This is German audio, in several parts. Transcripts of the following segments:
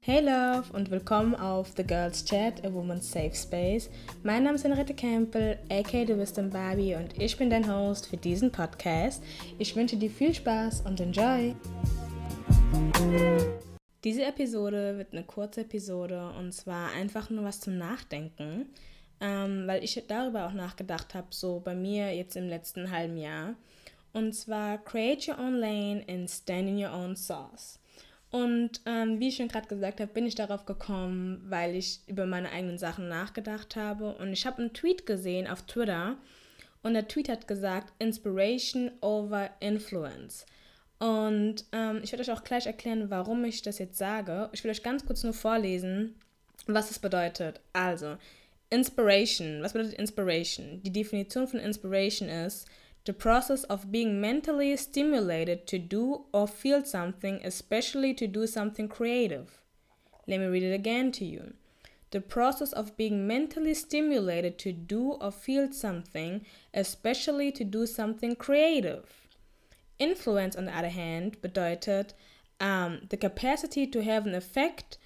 Hey Love und willkommen auf The Girls Chat, a Woman's Safe Space. Mein Name ist Henriette Campbell, aka Du bist ein Barbie und ich bin dein Host für diesen Podcast. Ich wünsche dir viel Spaß und enjoy! Diese Episode wird eine kurze Episode und zwar einfach nur was zum Nachdenken, ähm, weil ich darüber auch nachgedacht habe, so bei mir jetzt im letzten halben Jahr. Und zwar Create Your Own Lane and Stand in Your Own Sauce. Und ähm, wie ich schon gerade gesagt habe, bin ich darauf gekommen, weil ich über meine eigenen Sachen nachgedacht habe. Und ich habe einen Tweet gesehen auf Twitter. Und der Tweet hat gesagt, Inspiration over Influence. Und ähm, ich werde euch auch gleich erklären, warum ich das jetzt sage. Ich will euch ganz kurz nur vorlesen, was es bedeutet. Also, Inspiration. Was bedeutet Inspiration? Die Definition von Inspiration ist, the process of being mentally stimulated to do or feel something, especially to do something creative. Let me read it again to you. The process of being mentally stimulated to do or feel something, especially to do something creative. Influence, on the other hand, bedeutet um, the capacity to have an effect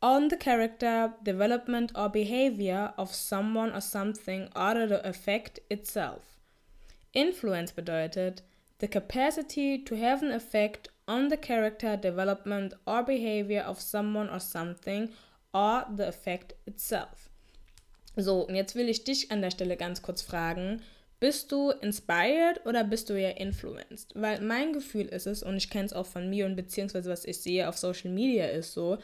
on the character, development, or behavior of someone or something or the effect itself. Influence bedeutet the capacity to have an effect on the character, development, or behavior of someone or something or the effect itself. So, und jetzt will ich dich an der Stelle ganz kurz fragen, bist du inspired oder bist du eher influenced? Weil mein Gefühl ist es, und ich kenne es auch von mir und beziehungsweise was ich sehe auf Social Media ist so,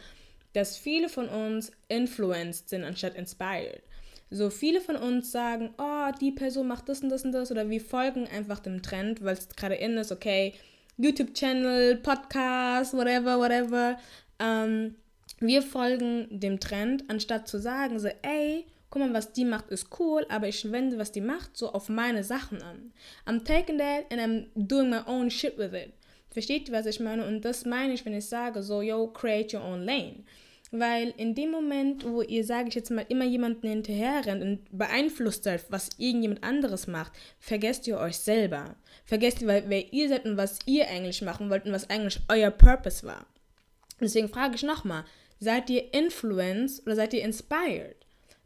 dass viele von uns influenced sind anstatt inspired. So viele von uns sagen, oh, die Person macht das und das und das oder wir folgen einfach dem Trend, weil es gerade in ist, okay, YouTube-Channel, Podcast, whatever, whatever. Ähm, wir folgen dem Trend, anstatt zu sagen, so, ey, guck mal, was die macht, ist cool, aber ich wende, was die macht, so auf meine Sachen an. I'm taking that and I'm doing my own shit with it. Versteht ihr, was ich meine? Und das meine ich, wenn ich sage, so, yo, create your own lane. Weil in dem Moment, wo ihr, sage ich jetzt mal, immer jemanden hinterher rennt und beeinflusst seid, was irgendjemand anderes macht, vergesst ihr euch selber. Vergesst ihr, wer ihr seid und was ihr eigentlich machen wollt und was eigentlich euer Purpose war. Deswegen frage ich nochmal, seid ihr influenced oder seid ihr inspired?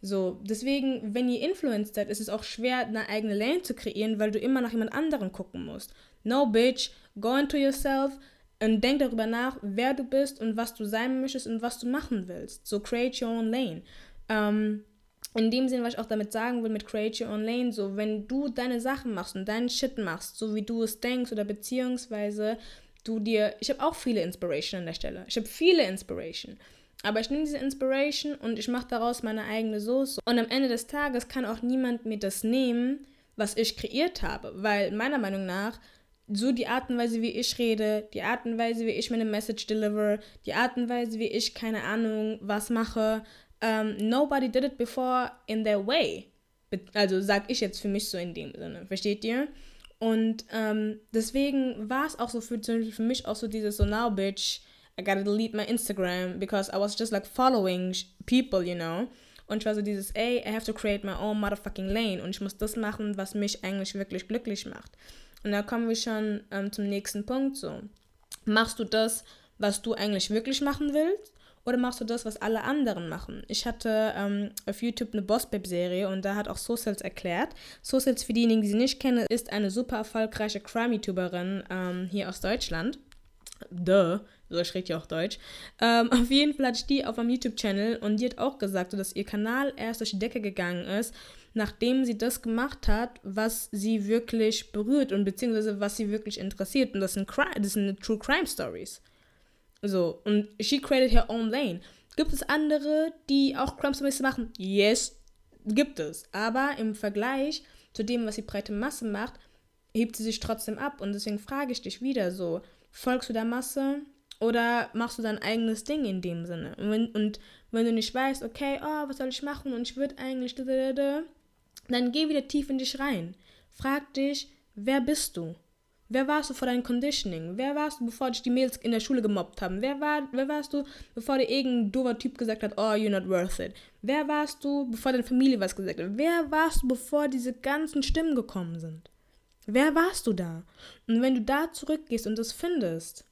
So, deswegen, wenn ihr influenced seid, ist es auch schwer, eine eigene Lane zu kreieren, weil du immer nach jemand anderem gucken musst. No, bitch, go into yourself, und denk darüber nach, wer du bist und was du sein möchtest und was du machen willst. So create your own lane. Ähm, in dem Sinne, was ich auch damit sagen will mit Create Your Own Lane, so wenn du deine Sachen machst und deinen Shit machst, so wie du es denkst oder beziehungsweise du dir, ich habe auch viele Inspiration an der Stelle. Ich habe viele Inspiration. Aber ich nehme diese Inspiration und ich mache daraus meine eigene Soße. Und am Ende des Tages kann auch niemand mir das nehmen, was ich kreiert habe. Weil meiner Meinung nach so die Art und Weise, wie ich rede, die Art und Weise, wie ich meine Message deliver, die Art und Weise, wie ich keine Ahnung was mache. Um, ähm, nobody did it before in their way. Also sag ich jetzt für mich so in dem Sinne, versteht ihr? Und ähm, deswegen war es auch so für, für mich auch so dieses so now bitch, I gotta delete my Instagram because I was just like following people, you know. Und ich war so dieses, ey, I have to create my own motherfucking lane und ich muss das machen, was mich eigentlich wirklich glücklich macht. Und da kommen wir schon ähm, zum nächsten Punkt. So, machst du das, was du eigentlich wirklich machen willst? Oder machst du das, was alle anderen machen? Ich hatte ähm, auf YouTube eine Boss-Babe-Serie und da hat auch Socials erklärt. Socials, für diejenigen, die sie nicht kennen, ist eine super erfolgreiche Crime-YouTuberin ähm, hier aus Deutschland. Duh, so ich rede ja auch Deutsch. Ähm, auf jeden Fall hatte ich die auf einem YouTube-Channel und die hat auch gesagt, dass ihr Kanal erst durch die Decke gegangen ist, nachdem sie das gemacht hat, was sie wirklich berührt und beziehungsweise was sie wirklich interessiert. Und das sind, Crime, das sind True Crime Stories. So, und she created her own lane. Gibt es andere, die auch Crime Stories machen? Yes, gibt es. Aber im Vergleich zu dem, was die breite Masse macht, hebt sie sich trotzdem ab. Und deswegen frage ich dich wieder so, folgst du der Masse oder machst du dein eigenes Ding in dem Sinne? Und wenn, und wenn du nicht weißt, okay, oh, was soll ich machen und ich würde eigentlich, dann geh wieder tief in dich rein. Frag dich, wer bist du? Wer warst du vor deinem Conditioning? Wer warst du, bevor dich die Mädels in der Schule gemobbt haben? Wer, war, wer warst du, bevor dir irgendein doofer Typ gesagt hat, oh, you're not worth it? Wer warst du, bevor deine Familie was gesagt hat? Wer warst du, bevor diese ganzen Stimmen gekommen sind? Wer warst du da? Und wenn du da zurückgehst und das findest,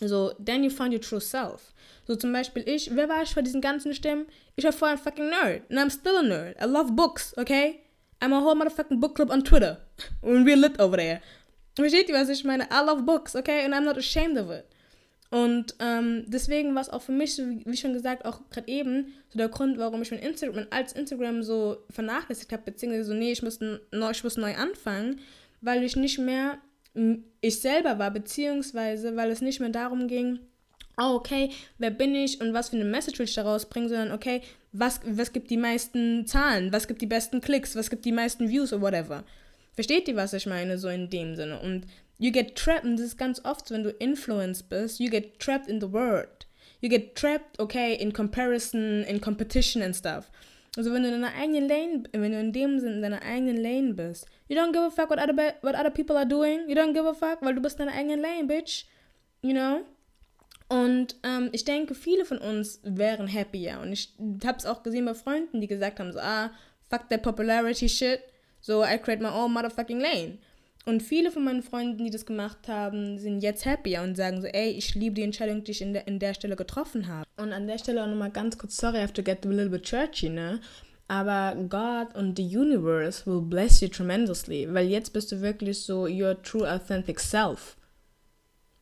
So, then you find your true self. So zum Beispiel ich, wer war ich vor diesen ganzen Stimmen? Ich war vorher ein fucking Nerd. And I'm still a nerd. I love books, okay? I'm a whole motherfucking book club on Twitter. And we're lit over there. Versteht ihr, was ich meine? I love books, okay? And I'm not ashamed of it. Und ähm, deswegen war es auch für mich, wie schon gesagt, auch gerade eben so der Grund, warum ich mein Instagram, als Instagram so vernachlässigt habe, beziehungsweise so, nee, ich muss, neu, ich muss neu anfangen, weil ich nicht mehr ich selber war, beziehungsweise weil es nicht mehr darum ging, oh, okay, wer bin ich und was für eine Message will ich daraus bringen, sondern okay, was, was gibt die meisten Zahlen, was gibt die besten Klicks, was gibt die meisten Views oder whatever. Versteht ihr, was ich meine, so in dem Sinne? Und you get trapped, und das ist ganz oft, wenn du Influence bist, you get trapped in the word. You get trapped, okay, in comparison, in competition and stuff. Also wenn du in deiner eigenen Lane, wenn du in dem Sinne in deiner eigenen Lane bist, you don't give a fuck what other, what other people are doing, you don't give a fuck, weil du bist in deiner eigenen Lane, bitch. You know? Und ähm, ich denke, viele von uns wären happier. Und ich habe es auch gesehen bei Freunden, die gesagt haben, so, ah, fuck that popularity shit, so I create my own motherfucking lane. Und viele von meinen Freunden, die das gemacht haben, sind jetzt happier und sagen so, ey, ich liebe die Entscheidung, die ich in der, in der Stelle getroffen habe. Und an der Stelle auch nochmal ganz kurz, sorry, I have to get a little bit churchy, ne? Aber God und the universe will bless you tremendously, weil jetzt bist du wirklich so your true authentic self.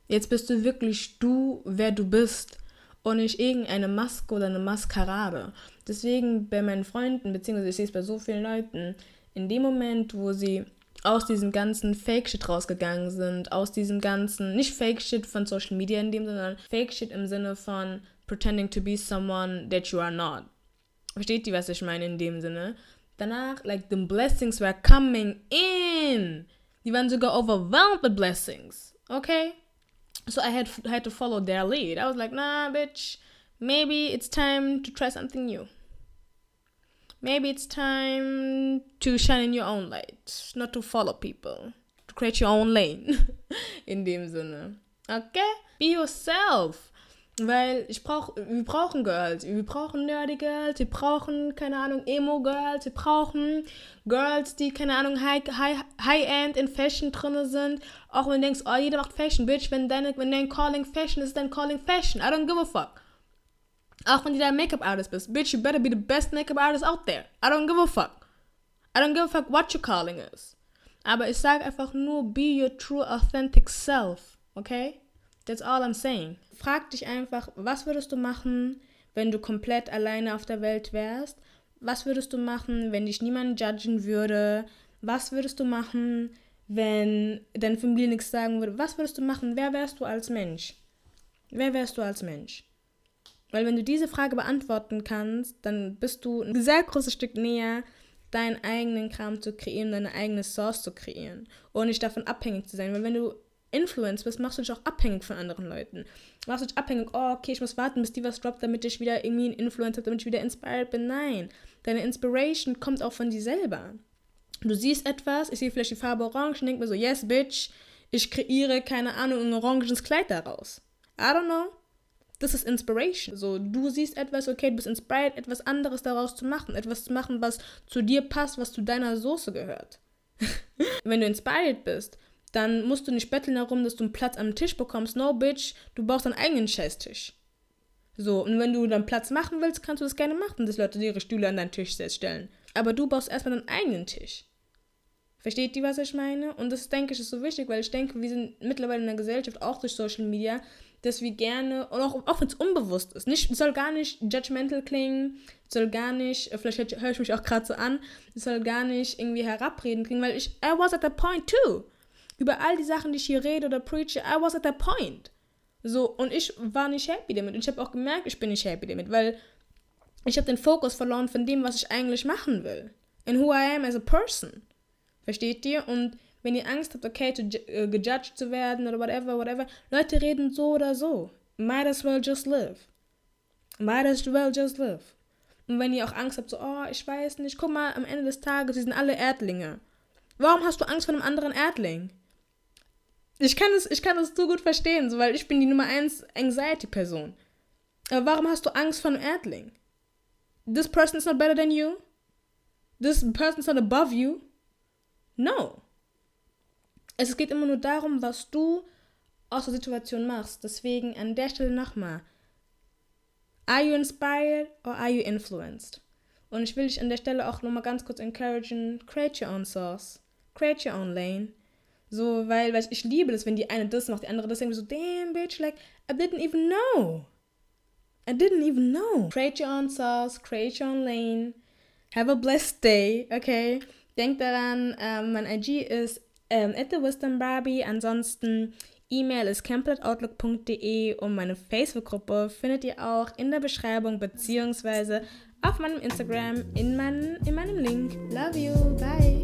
Jetzt bist du wirklich du, wer du bist und nicht irgendeine Maske oder eine Maskerade. Deswegen bei meinen Freunden, beziehungsweise ich sehe es bei so vielen Leuten, in dem Moment, wo sie aus diesem ganzen Fake-Shit rausgegangen sind, aus diesem ganzen, nicht Fake-Shit von Social Media in dem, sondern Fake-Shit im Sinne von pretending to be someone that you are not. Versteht ihr, was ich meine in dem Sinne? Danach, like, the blessings were coming in. Die waren sogar overwhelmed with blessings. Okay? So I had, had to follow their lead. I was like, nah, bitch, maybe it's time to try something new. Maybe it's time to shine in your own light, not to follow people, to create your own lane. in dem Sinne. Okay? Be yourself. Weil ich brauch, wir brauchen Girls, wir brauchen nerdy Girls, wir brauchen, keine Ahnung, Emo Girls, wir brauchen Girls, die, keine Ahnung, High-End high, high in Fashion drin sind. Auch wenn du denkst, oh, jeder macht Fashion, Bitch, wenn, deine, wenn dein Calling Fashion ist, dann Calling Fashion. I don't give a fuck. Auch wenn du der Make-up-Artist bist. Bitch, you better be the best Make-up Artist out there. I don't give a fuck. I don't give a fuck what your calling is. Aber ich sage einfach nur, be your true authentic self. Okay? That's all I'm saying. Frag dich einfach, was würdest du machen, wenn du komplett alleine auf der Welt wärst? Was würdest du machen, wenn dich niemand judgen würde? Was würdest du machen, wenn deine Familie nichts sagen würde? Was würdest du machen? Wer wärst du als Mensch? Wer wärst du als Mensch? Weil wenn du diese Frage beantworten kannst, dann bist du ein sehr großes Stück näher, deinen eigenen Kram zu kreieren, deine eigene Source zu kreieren und nicht davon abhängig zu sein. Weil wenn du Influence bist, machst du dich auch abhängig von anderen Leuten. Machst du dich abhängig, oh, okay, ich muss warten, bis die was droppt, damit ich wieder irgendwie einen Influence habe, damit ich wieder inspired bin. Nein, deine Inspiration kommt auch von dir selber. Du siehst etwas, ich sehe vielleicht die Farbe orange und denke mir so, yes, bitch, ich kreiere, keine Ahnung, ein oranges Kleid daraus. I don't know das ist Inspiration. So, du siehst etwas, okay, du bist inspired, etwas anderes daraus zu machen, etwas zu machen, was zu dir passt, was zu deiner Soße gehört. Wenn du inspired bist, dann musst du nicht betteln darum, dass du einen Platz am Tisch bekommst. No, bitch, du brauchst deinen eigenen Scheißtisch. So, und wenn du dann Platz machen willst, kannst du das gerne machen, dass Leute ihre Stühle an deinen Tisch stellen. Aber du brauchst erstmal deinen eigenen Tisch. Versteht ihr, was ich meine? Und das denke ich ist so wichtig, weil ich denke, wir sind mittlerweile in der Gesellschaft, auch durch Social Media, dass wir gerne, und auch, auch wenn es unbewusst ist, nicht, soll gar nicht judgmental klingen, soll gar nicht, äh, vielleicht höre ich mich auch gerade so an, soll gar nicht irgendwie herabreden klingen, weil ich, I was at that point too. Über all die Sachen, die ich hier rede oder preache, I was at that point. So, und ich war nicht happy damit. Und ich habe auch gemerkt, ich bin nicht happy damit, weil ich habe den Fokus verloren von dem, was ich eigentlich machen will. And who I am as a person. Versteht ihr? Und wenn ihr Angst habt, okay, zu, äh, gejudged zu werden oder whatever, whatever, Leute reden so oder so. Might as well just live. Might as well just live. Und wenn ihr auch Angst habt, so, oh, ich weiß nicht, guck mal, am Ende des Tages, sie sind alle Erdlinge. Warum hast du Angst vor einem anderen Erdling? Ich kann das, ich kann das so gut verstehen, so, weil ich bin die Nummer 1 Anxiety-Person. Aber warum hast du Angst vor einem Erdling? This person is not better than you? This person is not above you? No. Es geht immer nur darum, was du aus der Situation machst. Deswegen an der Stelle nochmal. Are you inspired or are you influenced? Und ich will dich an der Stelle auch nochmal ganz kurz encouragen, create your own source, create your own lane. So, weil, weil ich liebe das, wenn die eine das macht, die andere das, irgendwie so, damn, bitch, like, I didn't even know. I didn't even know. Create your own sauce, create your own lane. Have a blessed day, okay? Denk daran, ähm, mein IG ist ähm, at the Wisdom Barbie. Ansonsten E-Mail ist camp.outlook.de und meine Facebook-Gruppe findet ihr auch in der Beschreibung beziehungsweise auf meinem Instagram in, mein, in meinem Link. Love you. Bye.